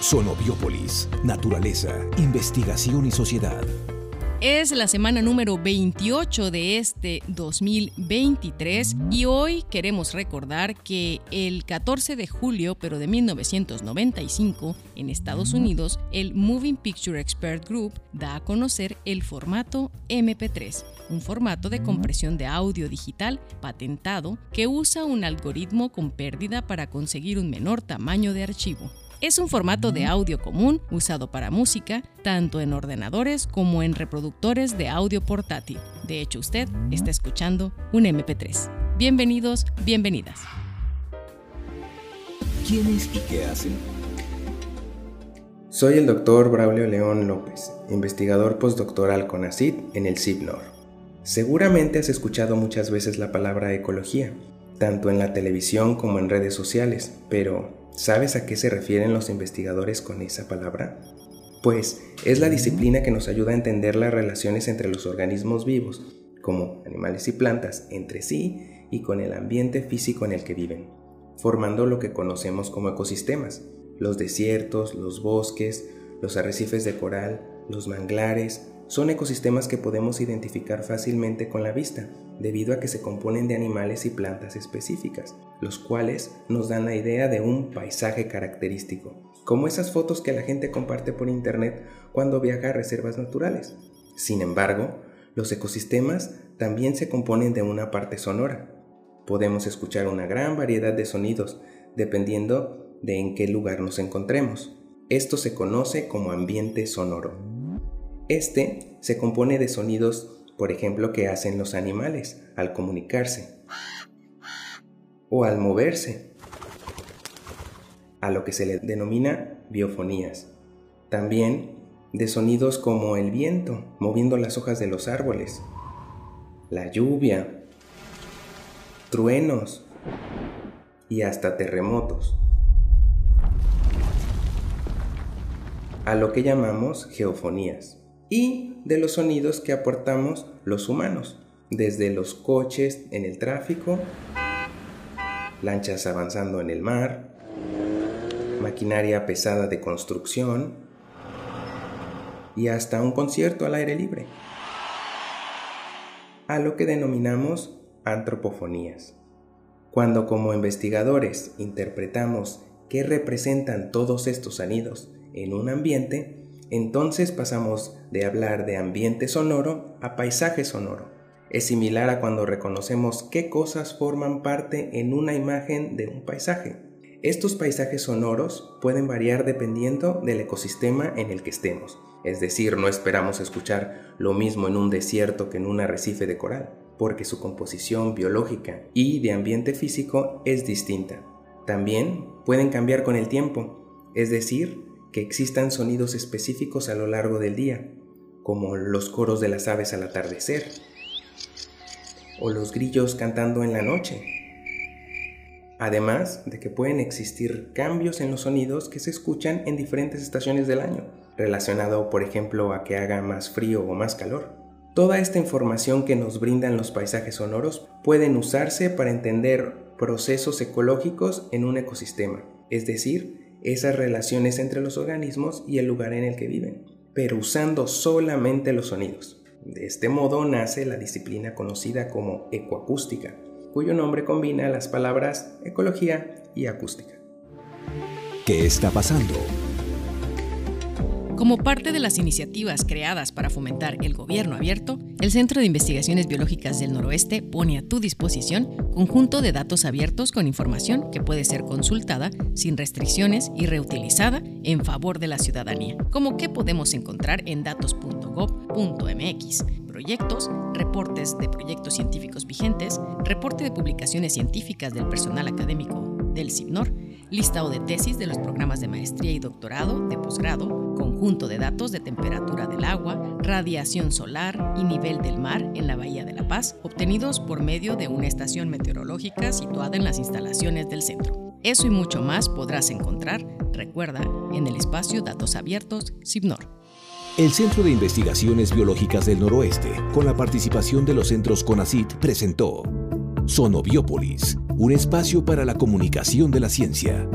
Sonobiópolis, naturaleza, investigación y sociedad. Es la semana número 28 de este 2023 y hoy queremos recordar que el 14 de julio, pero de 1995, en Estados Unidos, el Moving Picture Expert Group da a conocer el formato MP3, un formato de compresión de audio digital patentado que usa un algoritmo con pérdida para conseguir un menor tamaño de archivo. Es un formato de audio común usado para música, tanto en ordenadores como en reproductores de audio portátil. De hecho, usted está escuchando un MP3. Bienvenidos, bienvenidas. ¿Quiénes y qué hacen? Soy el doctor Braulio León López, investigador postdoctoral con ACID en el CIPNOR. Seguramente has escuchado muchas veces la palabra ecología, tanto en la televisión como en redes sociales, pero ¿Sabes a qué se refieren los investigadores con esa palabra? Pues es la disciplina que nos ayuda a entender las relaciones entre los organismos vivos, como animales y plantas, entre sí y con el ambiente físico en el que viven, formando lo que conocemos como ecosistemas, los desiertos, los bosques, los arrecifes de coral, los manglares, son ecosistemas que podemos identificar fácilmente con la vista, debido a que se componen de animales y plantas específicas, los cuales nos dan la idea de un paisaje característico, como esas fotos que la gente comparte por internet cuando viaja a reservas naturales. Sin embargo, los ecosistemas también se componen de una parte sonora. Podemos escuchar una gran variedad de sonidos, dependiendo de en qué lugar nos encontremos. Esto se conoce como ambiente sonoro. Este se compone de sonidos, por ejemplo, que hacen los animales al comunicarse o al moverse, a lo que se le denomina biofonías. También de sonidos como el viento moviendo las hojas de los árboles, la lluvia, truenos y hasta terremotos. A lo que llamamos geofonías y de los sonidos que aportamos los humanos, desde los coches en el tráfico, lanchas avanzando en el mar, maquinaria pesada de construcción y hasta un concierto al aire libre, a lo que denominamos antropofonías. Cuando como investigadores interpretamos qué representan todos estos sonidos en un ambiente, entonces pasamos de hablar de ambiente sonoro a paisaje sonoro. Es similar a cuando reconocemos qué cosas forman parte en una imagen de un paisaje. Estos paisajes sonoros pueden variar dependiendo del ecosistema en el que estemos. Es decir, no esperamos escuchar lo mismo en un desierto que en un arrecife de coral, porque su composición biológica y de ambiente físico es distinta. También pueden cambiar con el tiempo, es decir, que existan sonidos específicos a lo largo del día, como los coros de las aves al atardecer o los grillos cantando en la noche. Además de que pueden existir cambios en los sonidos que se escuchan en diferentes estaciones del año, relacionado por ejemplo a que haga más frío o más calor. Toda esta información que nos brindan los paisajes sonoros pueden usarse para entender procesos ecológicos en un ecosistema, es decir, esas relaciones entre los organismos y el lugar en el que viven, pero usando solamente los sonidos. De este modo nace la disciplina conocida como ecoacústica, cuyo nombre combina las palabras ecología y acústica. ¿Qué está pasando? Como parte de las iniciativas creadas para fomentar el gobierno abierto, el Centro de Investigaciones Biológicas del Noroeste pone a tu disposición conjunto de datos abiertos con información que puede ser consultada sin restricciones y reutilizada en favor de la ciudadanía, como que podemos encontrar en datos.gov.mx, proyectos, reportes de proyectos científicos vigentes, reporte de publicaciones científicas del personal académico del CIPNOR, listado de tesis de los programas de maestría y doctorado, de posgrado, conjunto de datos de temperatura del agua, radiación solar y nivel del mar en la Bahía de La Paz, obtenidos por medio de una estación meteorológica situada en las instalaciones del centro. Eso y mucho más podrás encontrar, recuerda, en el espacio Datos Abiertos CIPNOR. El Centro de Investigaciones Biológicas del Noroeste, con la participación de los centros CONACIT, presentó Sonobiópolis, un espacio para la comunicación de la ciencia.